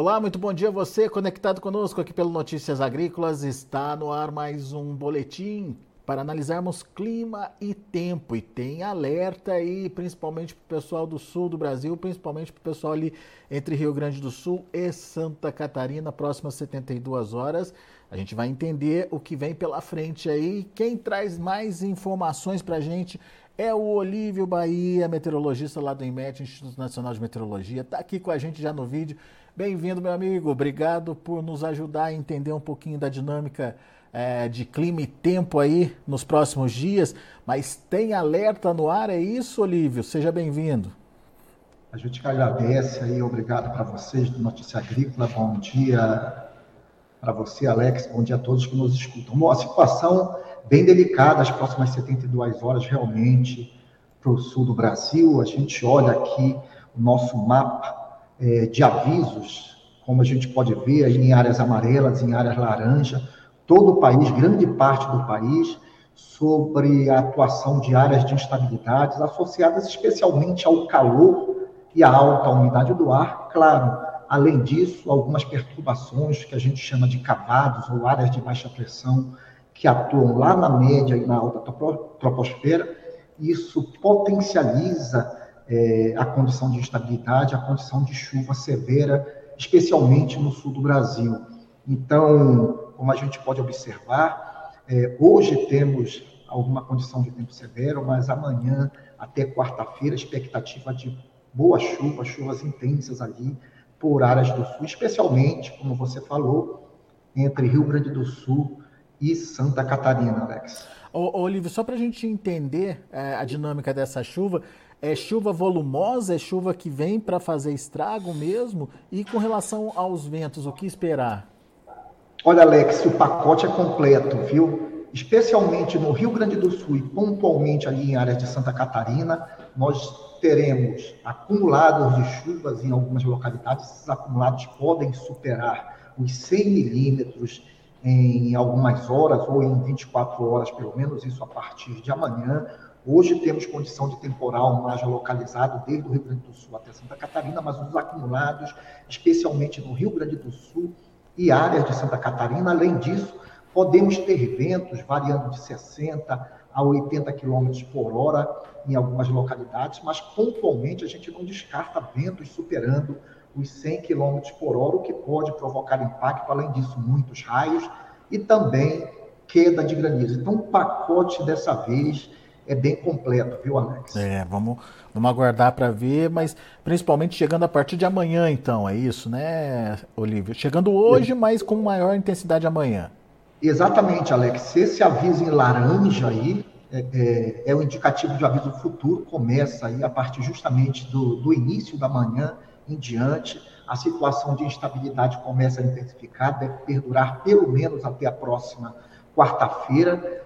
Olá, muito bom dia a você conectado conosco aqui pelo Notícias Agrícolas. Está no ar mais um boletim para analisarmos clima e tempo. E tem alerta aí, principalmente para o pessoal do sul do Brasil, principalmente para o pessoal ali entre Rio Grande do Sul e Santa Catarina, próximas 72 horas. A gente vai entender o que vem pela frente aí. Quem traz mais informações para a gente é o Olívio Bahia, meteorologista lá do IMET, Instituto Nacional de Meteorologia. Está aqui com a gente já no vídeo. Bem-vindo, meu amigo. Obrigado por nos ajudar a entender um pouquinho da dinâmica é, de clima e tempo aí nos próximos dias. Mas tem alerta no ar, é isso, Olívio? Seja bem-vindo. A gente que agradece aí, obrigado para vocês do Notícia Agrícola. Bom dia para você, Alex. Bom dia a todos que nos escutam. Bom, a situação bem delicada as próximas 72 horas, realmente, para o sul do Brasil. A gente olha aqui o nosso mapa é, de avisos, como a gente pode ver em áreas amarelas, em áreas laranja, todo o país, grande parte do país, sobre a atuação de áreas de instabilidades associadas especialmente ao calor e à alta umidade do ar. Claro, além disso, algumas perturbações que a gente chama de cavados ou áreas de baixa pressão que atuam lá na média e na alta troposfera. Isso potencializa é, a condição de instabilidade, a condição de chuva severa, especialmente no sul do Brasil. Então, como a gente pode observar, é, hoje temos alguma condição de tempo severo, mas amanhã até quarta-feira, expectativa de boa chuva, chuvas intensas ali por áreas do sul, especialmente, como você falou, entre Rio Grande do Sul e Santa Catarina, Alex. Ô, Olívio, só para a gente entender é, a dinâmica dessa chuva, é chuva volumosa, é chuva que vem para fazer estrago mesmo? E com relação aos ventos, o que esperar? Olha, Alex, o pacote é completo, viu? Especialmente no Rio Grande do Sul e pontualmente ali em áreas de Santa Catarina, nós teremos acumulados de chuvas em algumas localidades. Esses acumulados podem superar os 100 milímetros em algumas horas ou em 24 horas, pelo menos, isso a partir de amanhã. Hoje temos condição de temporal mais localizado desde o Rio Grande do Sul até Santa Catarina, mas os acumulados, especialmente no Rio Grande do Sul e áreas de Santa Catarina, além disso, podemos ter ventos variando de 60 a 80 km por hora em algumas localidades, mas pontualmente a gente não descarta ventos superando os 100 km por hora, o que pode provocar impacto, além disso, muitos raios e também queda de granizo. Então, o pacote dessa vez é bem completo, viu, Alex? É, vamos, vamos aguardar para ver, mas principalmente chegando a partir de amanhã, então, é isso, né, Olívio? Chegando hoje, é. mas com maior intensidade amanhã. Exatamente, Alex. Esse aviso em laranja aí é, é, é o indicativo de aviso futuro, começa aí a partir justamente do, do início da manhã em diante. A situação de instabilidade começa a intensificar, deve perdurar pelo menos até a próxima quarta-feira.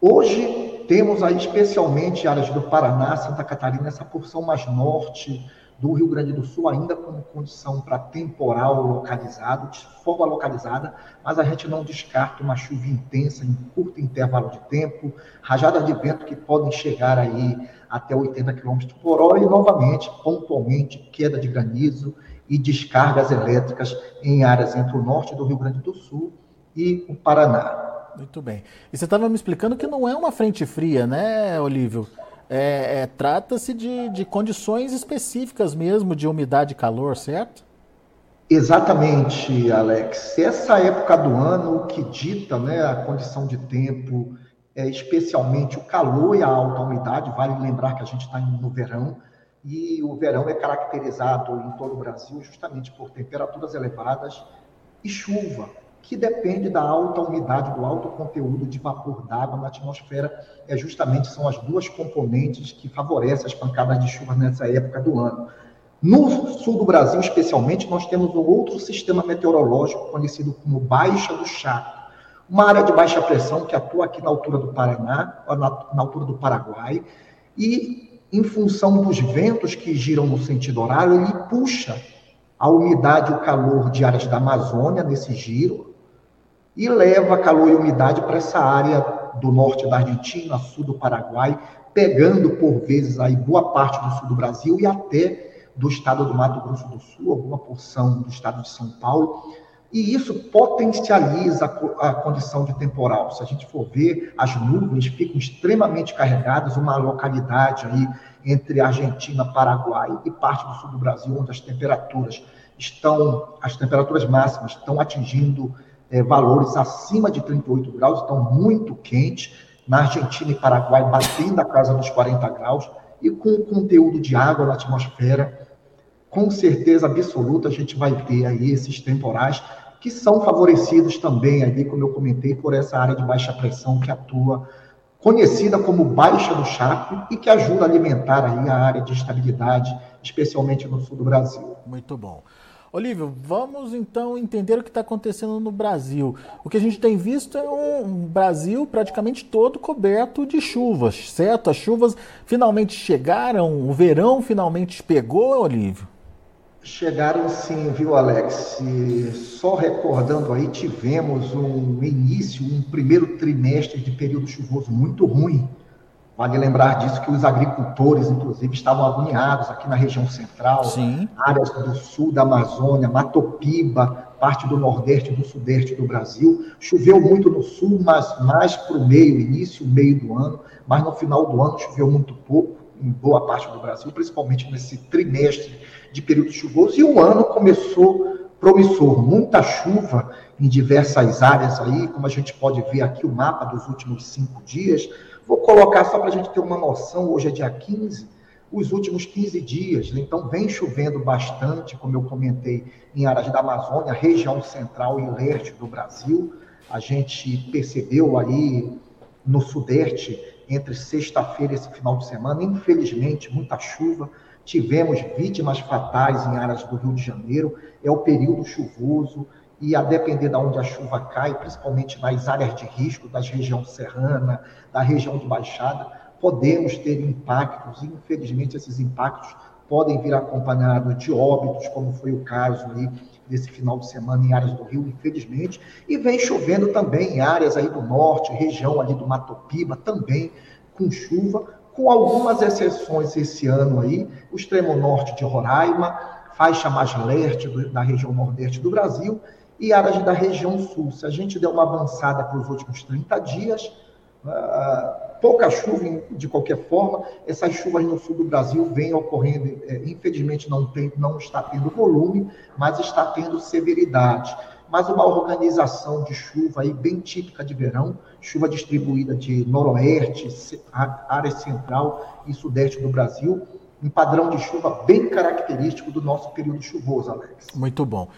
Hoje temos aí especialmente áreas do Paraná, Santa Catarina, essa porção mais norte do Rio Grande do Sul, ainda com condição para temporal localizado, de forma localizada, mas a gente não descarta uma chuva intensa em curto intervalo de tempo, rajadas de vento que podem chegar aí até 80 km por hora e, novamente, pontualmente, queda de granizo e descargas elétricas em áreas entre o norte do Rio Grande do Sul e o Paraná. Muito bem. E você estava me explicando que não é uma frente fria, né, Olívio? É, é, Trata-se de, de condições específicas mesmo de umidade e calor, certo? Exatamente, Alex. Essa época do ano que dita né, a condição de tempo é, especialmente o calor e a alta umidade. Vale lembrar que a gente está no verão e o verão é caracterizado em todo o Brasil justamente por temperaturas elevadas e chuva, que depende da alta umidade, do alto conteúdo de vapor d'água na atmosfera. É justamente são as duas componentes que favorecem as pancadas de chuva nessa época do ano. No sul do Brasil, especialmente, nós temos um outro sistema meteorológico conhecido como Baixa do Chaco uma área de baixa pressão que atua aqui na altura do Paraná, na, na altura do Paraguai, e em função dos ventos que giram no sentido horário, ele puxa a umidade e o calor de áreas da Amazônia nesse giro e leva calor e umidade para essa área do norte da Argentina, sul do Paraguai, pegando por vezes aí boa parte do sul do Brasil e até do estado do Mato Grosso do Sul, alguma porção do estado de São Paulo, e isso potencializa a, condição de temporal. Se a gente for ver, as nuvens ficam extremamente carregadas, uma localidade aí entre Argentina, Paraguai e parte do sul do Brasil, onde as temperaturas estão, as temperaturas máximas estão atingindo é, valores acima de 38 graus, estão muito quentes. Na Argentina e Paraguai, batendo a casa dos 40 graus, e com o conteúdo de água na atmosfera, com certeza absoluta a gente vai ter aí esses temporais que são favorecidos também ali, como eu comentei, por essa área de baixa pressão que atua conhecida como baixa do Chaco e que ajuda a alimentar aí a área de estabilidade, especialmente no sul do Brasil. Muito bom. Olívio, vamos então entender o que está acontecendo no Brasil. O que a gente tem visto é um Brasil praticamente todo coberto de chuvas, certo? As chuvas finalmente chegaram, o verão finalmente pegou, Olívio? Chegaram sim, viu, Alex? E só recordando aí, tivemos um início, um primeiro trimestre de período chuvoso muito ruim. Vale lembrar disso que os agricultores, inclusive, estavam agoniados aqui na região central, sim. áreas do sul da Amazônia, Matopiba, parte do nordeste e do sudeste do Brasil. Choveu muito no sul, mas mais para o meio, início, meio do ano, mas no final do ano choveu muito pouco em boa parte do Brasil, principalmente nesse trimestre de período chuvoso, e o ano começou promissor, muita chuva em diversas áreas aí, como a gente pode ver aqui o mapa dos últimos cinco dias. Vou colocar só para a gente ter uma noção, hoje é dia 15, os últimos 15 dias, né? então vem chovendo bastante, como eu comentei, em áreas da Amazônia, região central e leste do Brasil. A gente percebeu aí no sudeste, entre sexta-feira e esse final de semana, infelizmente, muita chuva, tivemos vítimas fatais em áreas do Rio de Janeiro, é o período chuvoso, e a depender de onde a chuva cai, principalmente nas áreas de risco, das regiões serrana, da região de baixada, podemos ter impactos, infelizmente esses impactos podem vir acompanhados de óbitos, como foi o caso aí desse final de semana em áreas do Rio, infelizmente, e vem chovendo também em áreas aí do norte, região ali do Matopiba, também com chuva, com algumas exceções esse ano aí, o extremo norte de Roraima, faixa mais leste da região nordeste do Brasil e áreas da região sul. Se a gente der uma avançada para os últimos 30 dias, uh, pouca chuva de qualquer forma, essas chuvas no sul do Brasil vêm ocorrendo, é, infelizmente não, tem, não está tendo volume, mas está tendo severidade mas uma organização de chuva aí bem típica de verão, chuva distribuída de noroeste, área central e sudeste do Brasil, um padrão de chuva bem característico do nosso período chuvoso, Alex. Muito bom.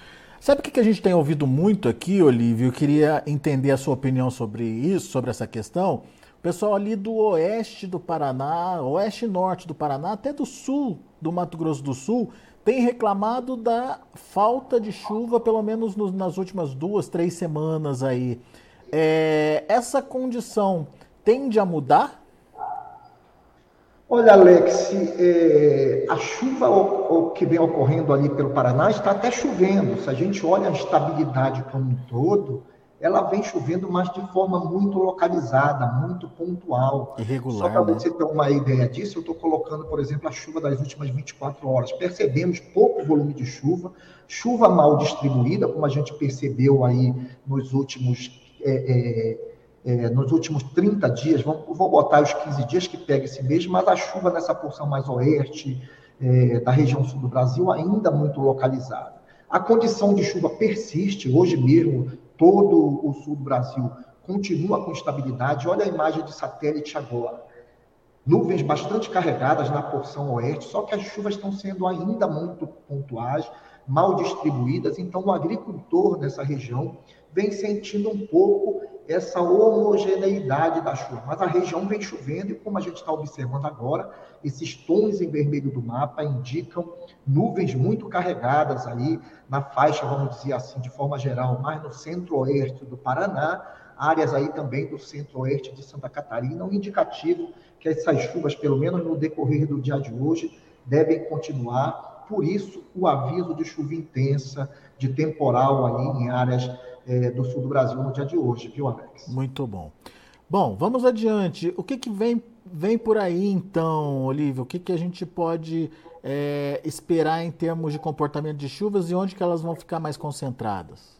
Sabe o que a gente tem ouvido muito aqui, Olívio? Eu queria entender a sua opinião sobre isso, sobre essa questão. O pessoal ali do oeste do Paraná, oeste e norte do Paraná, até do sul do Mato Grosso do Sul, tem reclamado da falta de chuva, pelo menos no, nas últimas duas, três semanas aí. É, essa condição tende a mudar? Olha, Alex, é, a chuva o, o que vem ocorrendo ali pelo Paraná está até chovendo. Se a gente olha a estabilidade como um todo, ela vem chovendo, mas de forma muito localizada, muito pontual. Irregular. Só para né? você ter uma ideia disso, eu estou colocando, por exemplo, a chuva das últimas 24 horas. Percebemos pouco volume de chuva, chuva mal distribuída, como a gente percebeu aí nos últimos. É, é, é, nos últimos 30 dias, vamos, vou botar os 15 dias que pega esse mês, mas a chuva nessa porção mais oeste, é, da região sul do Brasil, ainda muito localizada. A condição de chuva persiste, hoje mesmo todo o sul do Brasil continua com estabilidade. Olha a imagem de satélite agora. Nuvens bastante carregadas na porção oeste, só que as chuvas estão sendo ainda muito pontuais, mal distribuídas, então o agricultor nessa região vem sentindo um pouco essa homogeneidade da chuva. Mas a região vem chovendo e, como a gente está observando agora, esses tons em vermelho do mapa indicam nuvens muito carregadas aí na faixa, vamos dizer assim, de forma geral, mais no centro-oeste do Paraná, áreas aí também do centro-oeste de Santa Catarina, um indicativo que essas chuvas, pelo menos no decorrer do dia de hoje, devem continuar. Por isso, o aviso de chuva intensa, de temporal aí em áreas é, do sul do Brasil no dia de hoje, viu, Alex? Muito bom. Bom, vamos adiante. O que, que vem vem por aí então, Olívio? O que, que a gente pode é, esperar em termos de comportamento de chuvas e onde que elas vão ficar mais concentradas?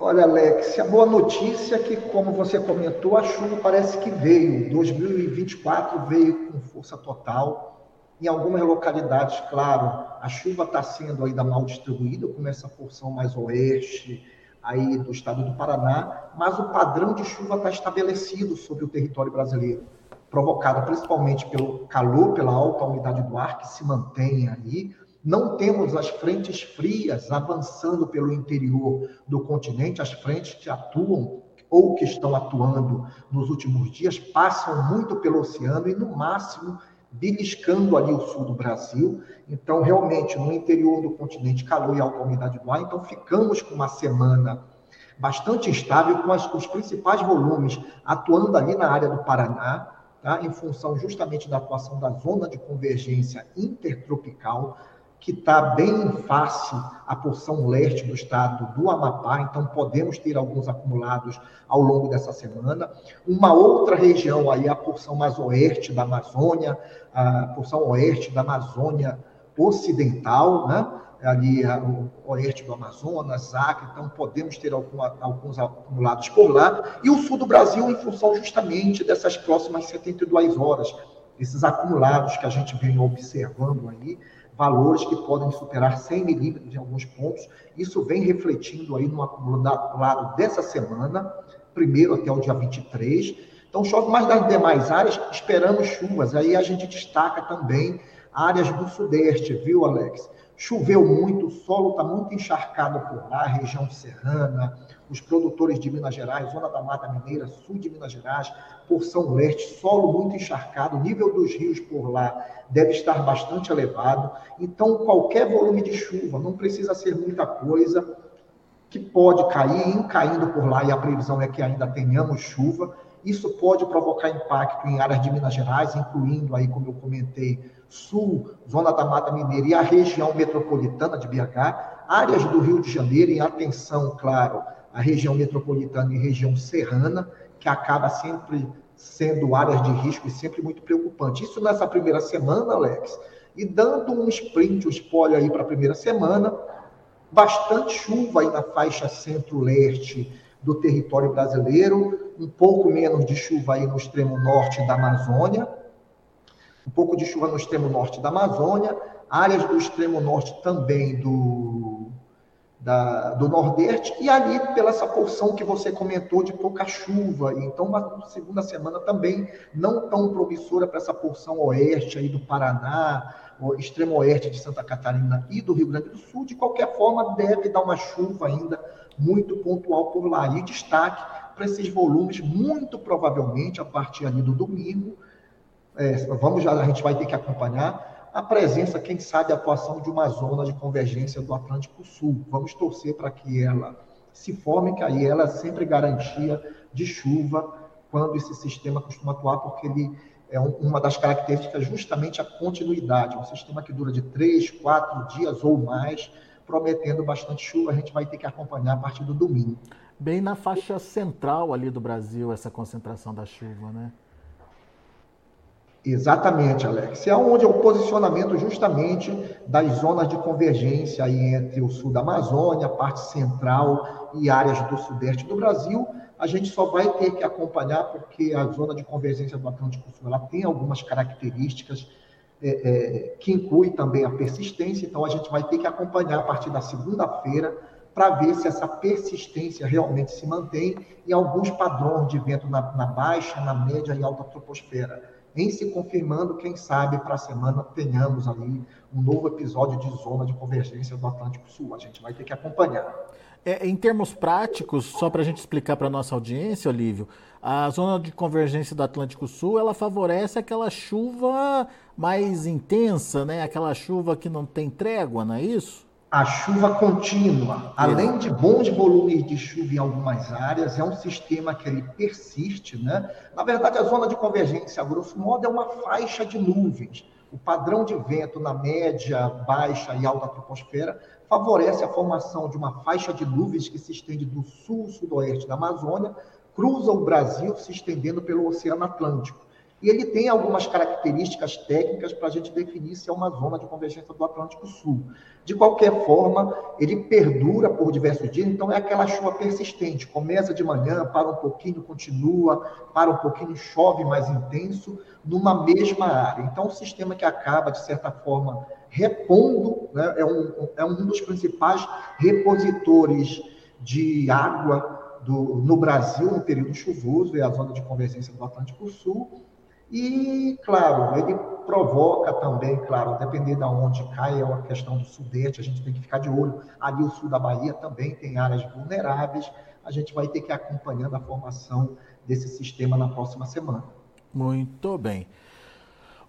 Olha, Alex, a boa notícia é que, como você comentou, a chuva parece que veio. 2024 veio com força total. Em algumas localidades, claro, a chuva está sendo ainda mal distribuída, como essa porção mais oeste aí do estado do Paraná, mas o padrão de chuva está estabelecido sobre o território brasileiro provocada principalmente pelo calor, pela alta umidade do ar que se mantém aí. Não temos as frentes frias avançando pelo interior do continente, as frentes que atuam ou que estão atuando nos últimos dias passam muito pelo oceano e, no máximo, beliscando ali o sul do Brasil. Então, realmente, no interior do continente, calor e alta umidade do ar. Então, ficamos com uma semana bastante instável, com as, os principais volumes atuando ali na área do Paraná, tá? em função justamente da atuação da zona de convergência intertropical, que está bem em face à porção leste do estado do Amapá, então podemos ter alguns acumulados ao longo dessa semana. Uma outra região aí, a porção mais oeste da Amazônia, a porção oeste da Amazônia Ocidental, né? ali o oeste do Amazonas, Acre, então podemos ter alguma, alguns acumulados por lá, e o sul do Brasil em função justamente dessas próximas 72 horas, esses acumulados que a gente vem observando aí, valores que podem superar 100 milímetros em alguns pontos, isso vem refletindo aí no acumulado dessa semana, primeiro até o dia 23, então chove mais das demais áreas, esperamos chuvas, aí a gente destaca também áreas do sudeste, viu, Alex? Choveu muito, o solo está muito encharcado por lá, região serrana, os produtores de Minas Gerais, zona da Mata Mineira, sul de Minas Gerais, porção leste, solo muito encharcado, o nível dos rios por lá deve estar bastante elevado. Então, qualquer volume de chuva, não precisa ser muita coisa, que pode cair, em caindo por lá, e a previsão é que ainda tenhamos chuva. Isso pode provocar impacto em áreas de Minas Gerais, incluindo aí, como eu comentei, sul, zona da Mata Mineira e a região metropolitana de BH, áreas do Rio de Janeiro, em atenção, claro, a região metropolitana e região serrana, que acaba sempre sendo áreas de risco e sempre muito preocupante. Isso nessa primeira semana, Alex, e dando um sprint, um spoiler aí para a primeira semana, bastante chuva aí na faixa centro-leste do território brasileiro, um pouco menos de chuva aí no extremo norte da Amazônia, um pouco de chuva no extremo norte da Amazônia, áreas do extremo norte também do, da, do Nordeste, e ali pela essa porção que você comentou de pouca chuva. Então, uma segunda semana também não tão promissora para essa porção oeste aí do Paraná, o extremo oeste de Santa Catarina e do Rio Grande do Sul. De qualquer forma, deve dar uma chuva ainda muito pontual por lá. E destaque para esses volumes, muito provavelmente a partir ali do domingo, é, vamos já, a gente vai ter que acompanhar a presença, quem sabe, a atuação de uma zona de convergência do Atlântico Sul. Vamos torcer para que ela se forme, que aí ela é sempre garantia de chuva quando esse sistema costuma atuar, porque ele é uma das características justamente a continuidade, um sistema que dura de três, quatro dias ou mais, prometendo bastante chuva, a gente vai ter que acompanhar a partir do domingo. Bem na faixa central ali do Brasil, essa concentração da chuva, né? Exatamente, Alex. É onde é o posicionamento justamente das zonas de convergência aí entre o sul da Amazônia, parte central e áreas do sudeste do Brasil. A gente só vai ter que acompanhar porque a zona de convergência do Atlântico Sul ela tem algumas características é, é, que inclui também a persistência. Então a gente vai ter que acompanhar a partir da segunda-feira para ver se essa persistência realmente se mantém e alguns padrões de vento na, na baixa, na média e alta troposfera em se confirmando, quem sabe para a semana tenhamos ali um novo episódio de zona de convergência do Atlântico Sul. A gente vai ter que acompanhar. É, em termos práticos, só para a gente explicar para a nossa audiência, Olívio, a zona de convergência do Atlântico Sul, ela favorece aquela chuva mais intensa, né? Aquela chuva que não tem trégua, não é isso? a chuva contínua, além de bons volumes de chuva em algumas áreas, é um sistema que ele persiste, né? Na verdade, a zona de convergência, a grosso modo, é uma faixa de nuvens. O padrão de vento na média, baixa e alta troposfera favorece a formação de uma faixa de nuvens que se estende do sul-sudoeste da Amazônia, cruza o Brasil, se estendendo pelo Oceano Atlântico. e ele tem algumas características técnicas para a gente definir se é uma zona de convergência do Atlântico Sul. De qualquer forma, ele perdura por diversos dias, então é aquela chuva persistente. Começa de manhã, para um pouquinho, continua, para um pouquinho, chove mais intenso, numa mesma área. Então, o sistema que acaba, de certa forma, repondo, né, é, um, é um dos principais repositores de água do, no Brasil no período chuvoso, é a zona de convergência do Atlântico Sul, e, claro, ele provoca também, claro, depender de onde cai, é uma questão do sudeste, a gente tem que ficar de olho. Ali o sul da Bahia também tem áreas vulneráveis, a gente vai ter que ir acompanhando a formação desse sistema na próxima semana. Muito bem.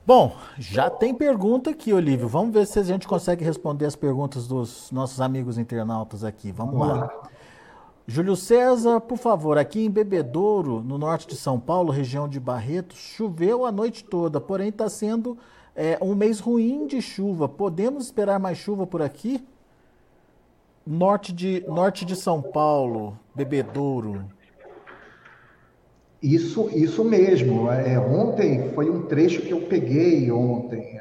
Bom, já tem pergunta aqui, Olívio. Vamos ver se a gente consegue responder as perguntas dos nossos amigos internautas aqui. Vamos, Vamos lá. lá. Júlio César, por favor, aqui em Bebedouro, no norte de São Paulo, região de Barretos, choveu a noite toda, porém está sendo é, um mês ruim de chuva. Podemos esperar mais chuva por aqui? Norte de, norte de São Paulo, Bebedouro. Isso, isso mesmo. É, ontem foi um trecho que eu peguei ontem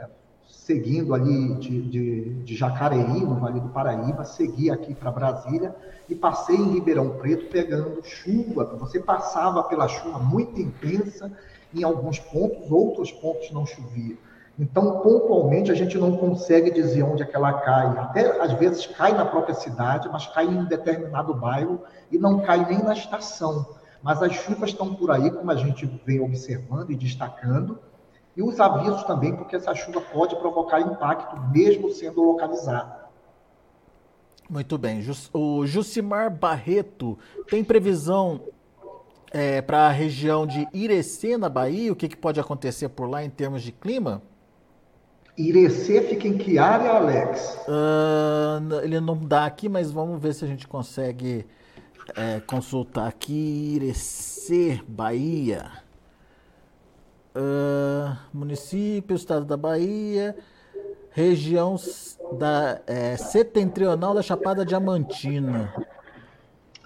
seguindo ali de, de, de Jacareí, no Vale do Paraíba, segui aqui para Brasília e passei em Ribeirão Preto pegando chuva. Você passava pela chuva muito intensa em alguns pontos, outros pontos não chovia. Então, pontualmente, a gente não consegue dizer onde é que ela cai. Até às vezes cai na própria cidade, mas cai em um determinado bairro e não cai nem na estação. Mas as chuvas estão por aí, como a gente vem observando e destacando, e os avisos também, porque essa chuva pode provocar impacto, mesmo sendo localizada. Muito bem. O Jucimar Barreto tem previsão é, para a região de Irecê, na Bahia? O que, que pode acontecer por lá em termos de clima? Irecê fica em que área, Alex? Uh, ele não dá aqui, mas vamos ver se a gente consegue é, consultar aqui. Irecê, Bahia. Uh, município, estado da Bahia, região da é, setentrional da Chapada Diamantina.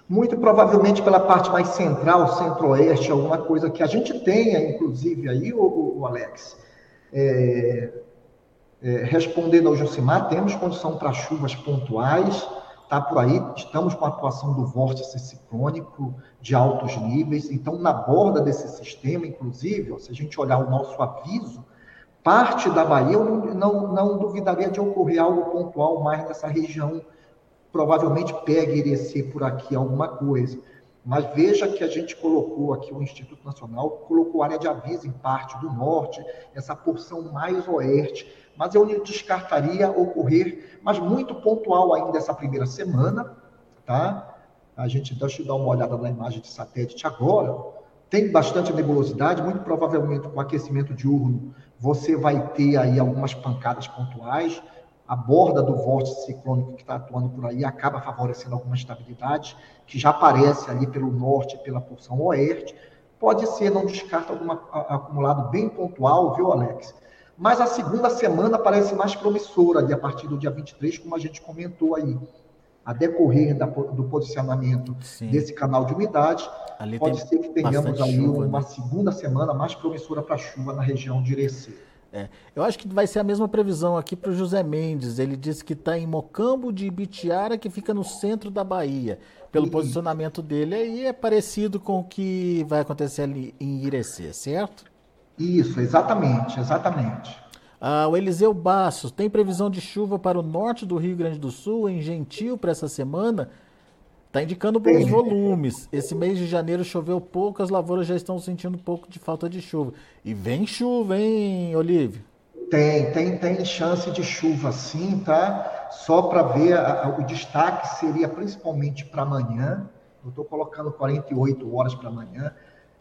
Muito provavelmente pela parte mais central, centro-oeste, alguma coisa que a gente tenha, inclusive, aí, o, o Alex. É, é, respondendo ao Josimar, temos condição para chuvas pontuais, está por aí, estamos com a atuação do vórtice ciclônico de altos níveis, então na borda desse sistema, inclusive, se a gente olhar o nosso aviso, parte da Bahia, eu não, não, não duvidaria de ocorrer algo pontual mais nessa região, provavelmente pegue Irecê por aqui alguma coisa, mas veja que a gente colocou aqui, o Instituto Nacional colocou área de aviso em parte do norte, essa porção mais oeste, mas eu descartaria ocorrer, mas muito pontual ainda essa primeira semana, tá? A gente deixa eu dar uma olhada na imagem de satélite agora. Tem bastante nebulosidade, muito provavelmente com aquecimento diurno você vai ter aí algumas pancadas pontuais. A borda do vórtice ciclônico que está atuando por aí acaba favorecendo alguma estabilidade, que já aparece ali pelo norte pela porção oeste. Pode ser, não descarta algum acumulado bem pontual, viu, Alex? Mas a segunda semana parece mais promissora, ali a partir do dia 23, como a gente comentou aí. A decorrer da, do posicionamento Sim. desse canal de umidade, ali pode ser que tenhamos aí chuva, uma né? segunda semana mais promissora para chuva na região de Irecê. É, eu acho que vai ser a mesma previsão aqui para o José Mendes. Ele disse que está em Mocambo de Ibitiara, que fica no centro da Bahia. Pelo posicionamento dele aí, é parecido com o que vai acontecer ali em Irecê, certo? Isso, exatamente, exatamente. Ah, o Eliseu Bassos, tem previsão de chuva para o norte do Rio Grande do Sul, em Gentil, para essa semana? Está indicando bons volumes. Esse mês de janeiro choveu pouco, as lavouras já estão sentindo um pouco de falta de chuva. E vem chuva, hein, Olívio? Tem, tem, tem chance de chuva sim, tá? Só para ver, a, a, o destaque seria principalmente para amanhã. Eu estou colocando 48 horas para amanhã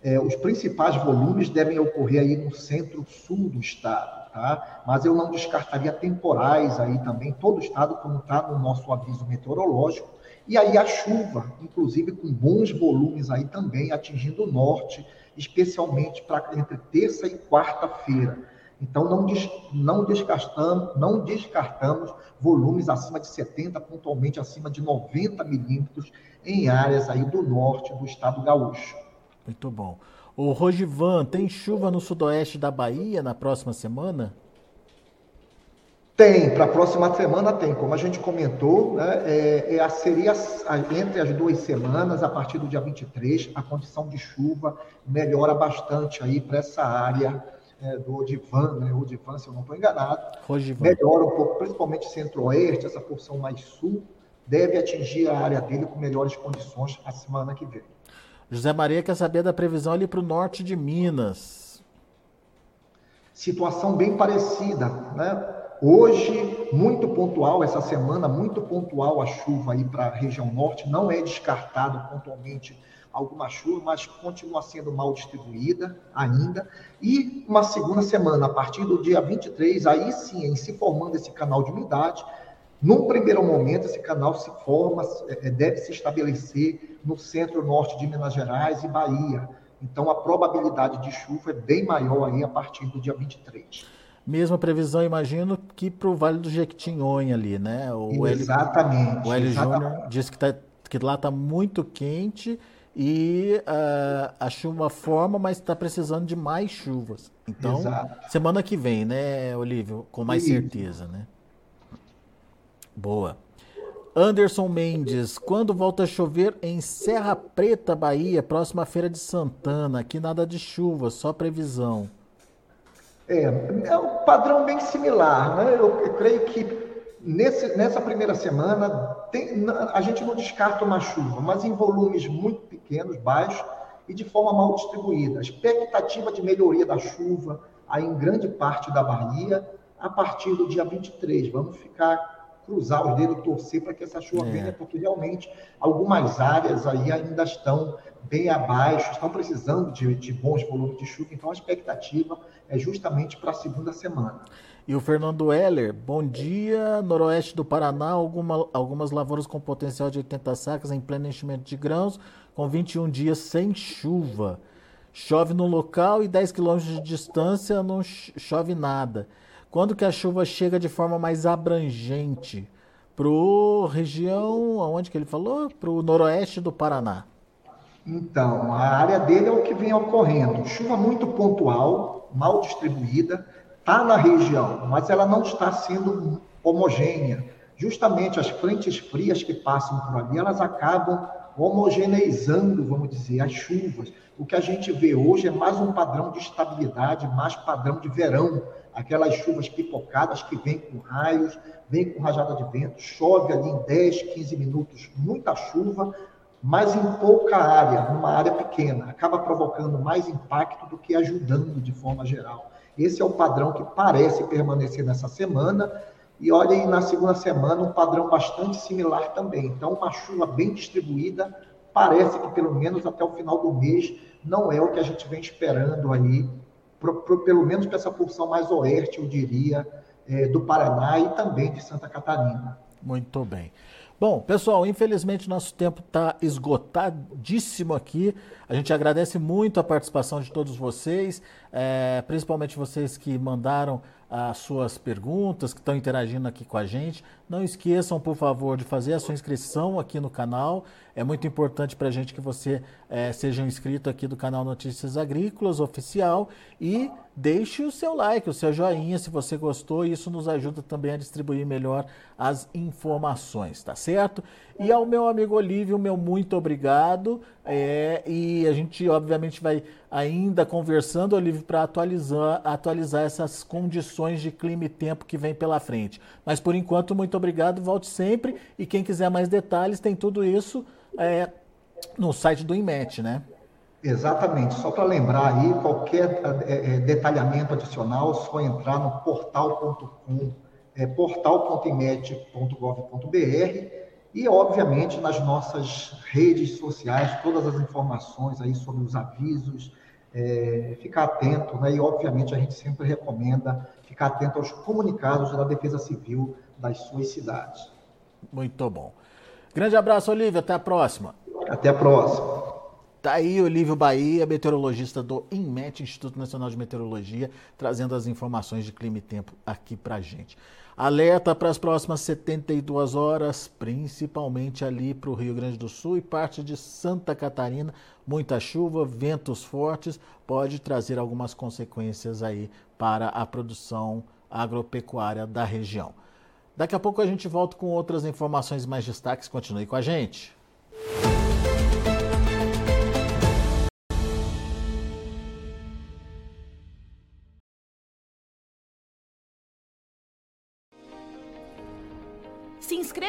é, os principais volumes devem ocorrer aí no centro-sul do estado, tá? Mas eu não descartaria temporais aí também, todo o estado, como está no nosso aviso meteorológico, e aí a chuva, inclusive com bons volumes aí também atingindo o norte, especialmente para entre terça e quarta-feira. Então não, des, não descartamos, não descartamos volumes acima de 70, pontualmente acima de 90 milímetros em áreas aí do norte do estado gaúcho. Muito bom. O Rogivan, tem chuva no sudoeste da Bahia na próxima semana? Tem, para a próxima semana tem. Como a gente comentou, né, é, é, seria entre as duas semanas, a partir do dia 23, a condição de chuva melhora bastante aí para essa área é, do Odivan, né, Odivan, se eu não estou enganado. Rogivan. Melhora um pouco, principalmente centro-oeste, essa porção mais sul, deve atingir a área dele com melhores condições a semana que vem. José Maria quer saber da previsão ali para o norte de Minas. Situação bem parecida, né? Hoje, muito pontual, essa semana, muito pontual a chuva aí para a região norte. Não é descartado pontualmente alguma chuva, mas continua sendo mal distribuída ainda. E uma segunda semana, a partir do dia 23, aí sim, em se formando esse canal de umidade. Num primeiro momento, esse canal se forma, é, é, deve se estabelecer no centro-norte de Minas Gerais e Bahia. Então, a probabilidade de chuva é bem maior aí a partir do dia 23. Mesma previsão, imagino, que para o Vale do Jequitinhonha ali, né? O exatamente. L, o Hélio Júnior disse que, tá, que lá está muito quente e uh, a chuva forma, mas está precisando de mais chuvas. Então, Exato. semana que vem, né, Olívio? Com mais Isso. certeza, né? Boa. Anderson Mendes, quando volta a chover em Serra Preta, Bahia, próxima feira de Santana? Aqui nada de chuva, só previsão. É, é um padrão bem similar. Né? Eu, eu creio que nesse, nessa primeira semana tem, a gente não descarta uma chuva, mas em volumes muito pequenos, baixos e de forma mal distribuída. A expectativa de melhoria da chuva aí em grande parte da Bahia a partir do dia 23. Vamos ficar cruzar os dedos torcer para que essa chuva é. venha, porque realmente algumas áreas aí ainda estão bem abaixo, estão precisando de, de bons volumes de chuva, então a expectativa é justamente para a segunda semana. E o Fernando Heller, bom dia. Noroeste do Paraná, alguma, algumas lavouras com potencial de 80 sacas em pleno enchimento de grãos, com 21 dias sem chuva. Chove no local e 10 quilômetros de distância não chove nada. Quando que a chuva chega de forma mais abrangente? Pro região, aonde que ele falou? Pro noroeste do Paraná. Então, a área dele é o que vem ocorrendo. Chuva muito pontual, mal distribuída, está na região, mas ela não está sendo homogênea. Justamente as frentes frias que passam por ali, elas acabam homogeneizando, vamos dizer, as chuvas. O que a gente vê hoje é mais um padrão de estabilidade, mais padrão de verão. Aquelas chuvas pipocadas que vêm com raios, vêm com rajada de vento, chove ali em 10, 15 minutos, muita chuva, mas em pouca área, numa área pequena, acaba provocando mais impacto do que ajudando de forma geral. Esse é o padrão que parece permanecer nessa semana. E olha aí na segunda semana um padrão bastante similar também. Então, uma chuva bem distribuída, parece que pelo menos até o final do mês não é o que a gente vem esperando aí, pro, pro, pelo menos para essa porção mais oeste, eu diria, é, do Paraná e também de Santa Catarina. Muito bem. Bom, pessoal, infelizmente nosso tempo está esgotadíssimo aqui. A gente agradece muito a participação de todos vocês, é, principalmente vocês que mandaram as suas perguntas, que estão interagindo aqui com a gente. Não esqueçam, por favor, de fazer a sua inscrição aqui no canal. É muito importante para a gente que você é, seja inscrito aqui do canal Notícias Agrícolas Oficial e deixe o seu like, o seu joinha se você gostou. Isso nos ajuda também a distribuir melhor as informações, tá certo? E ao meu amigo Olívio, meu muito obrigado. É, e a gente, obviamente, vai ainda conversando, Olívio, para atualizar, atualizar essas condições de clima e tempo que vem pela frente. Mas por enquanto, muito obrigado, volte sempre. E quem quiser mais detalhes, tem tudo isso é, no site do IMET, né? Exatamente. Só para lembrar aí, qualquer é, é, detalhamento adicional, só entrar no portal.com, é, portal.imet.gov.br e, obviamente, nas nossas redes sociais, todas as informações aí sobre os avisos, é, ficar atento, né? E, obviamente, a gente sempre recomenda ficar atento aos comunicados da Defesa Civil das suas cidades. Muito bom. Grande abraço, Olívia. Até a próxima. Até a próxima. Tá aí Olívio Bahia, meteorologista do INMET, Instituto Nacional de Meteorologia, trazendo as informações de clima e tempo aqui pra gente. Alerta para as próximas 72 horas, principalmente ali para o Rio Grande do Sul e parte de Santa Catarina. Muita chuva, ventos fortes, pode trazer algumas consequências aí para a produção agropecuária da região. Daqui a pouco a gente volta com outras informações mais destaques. Continue com a gente.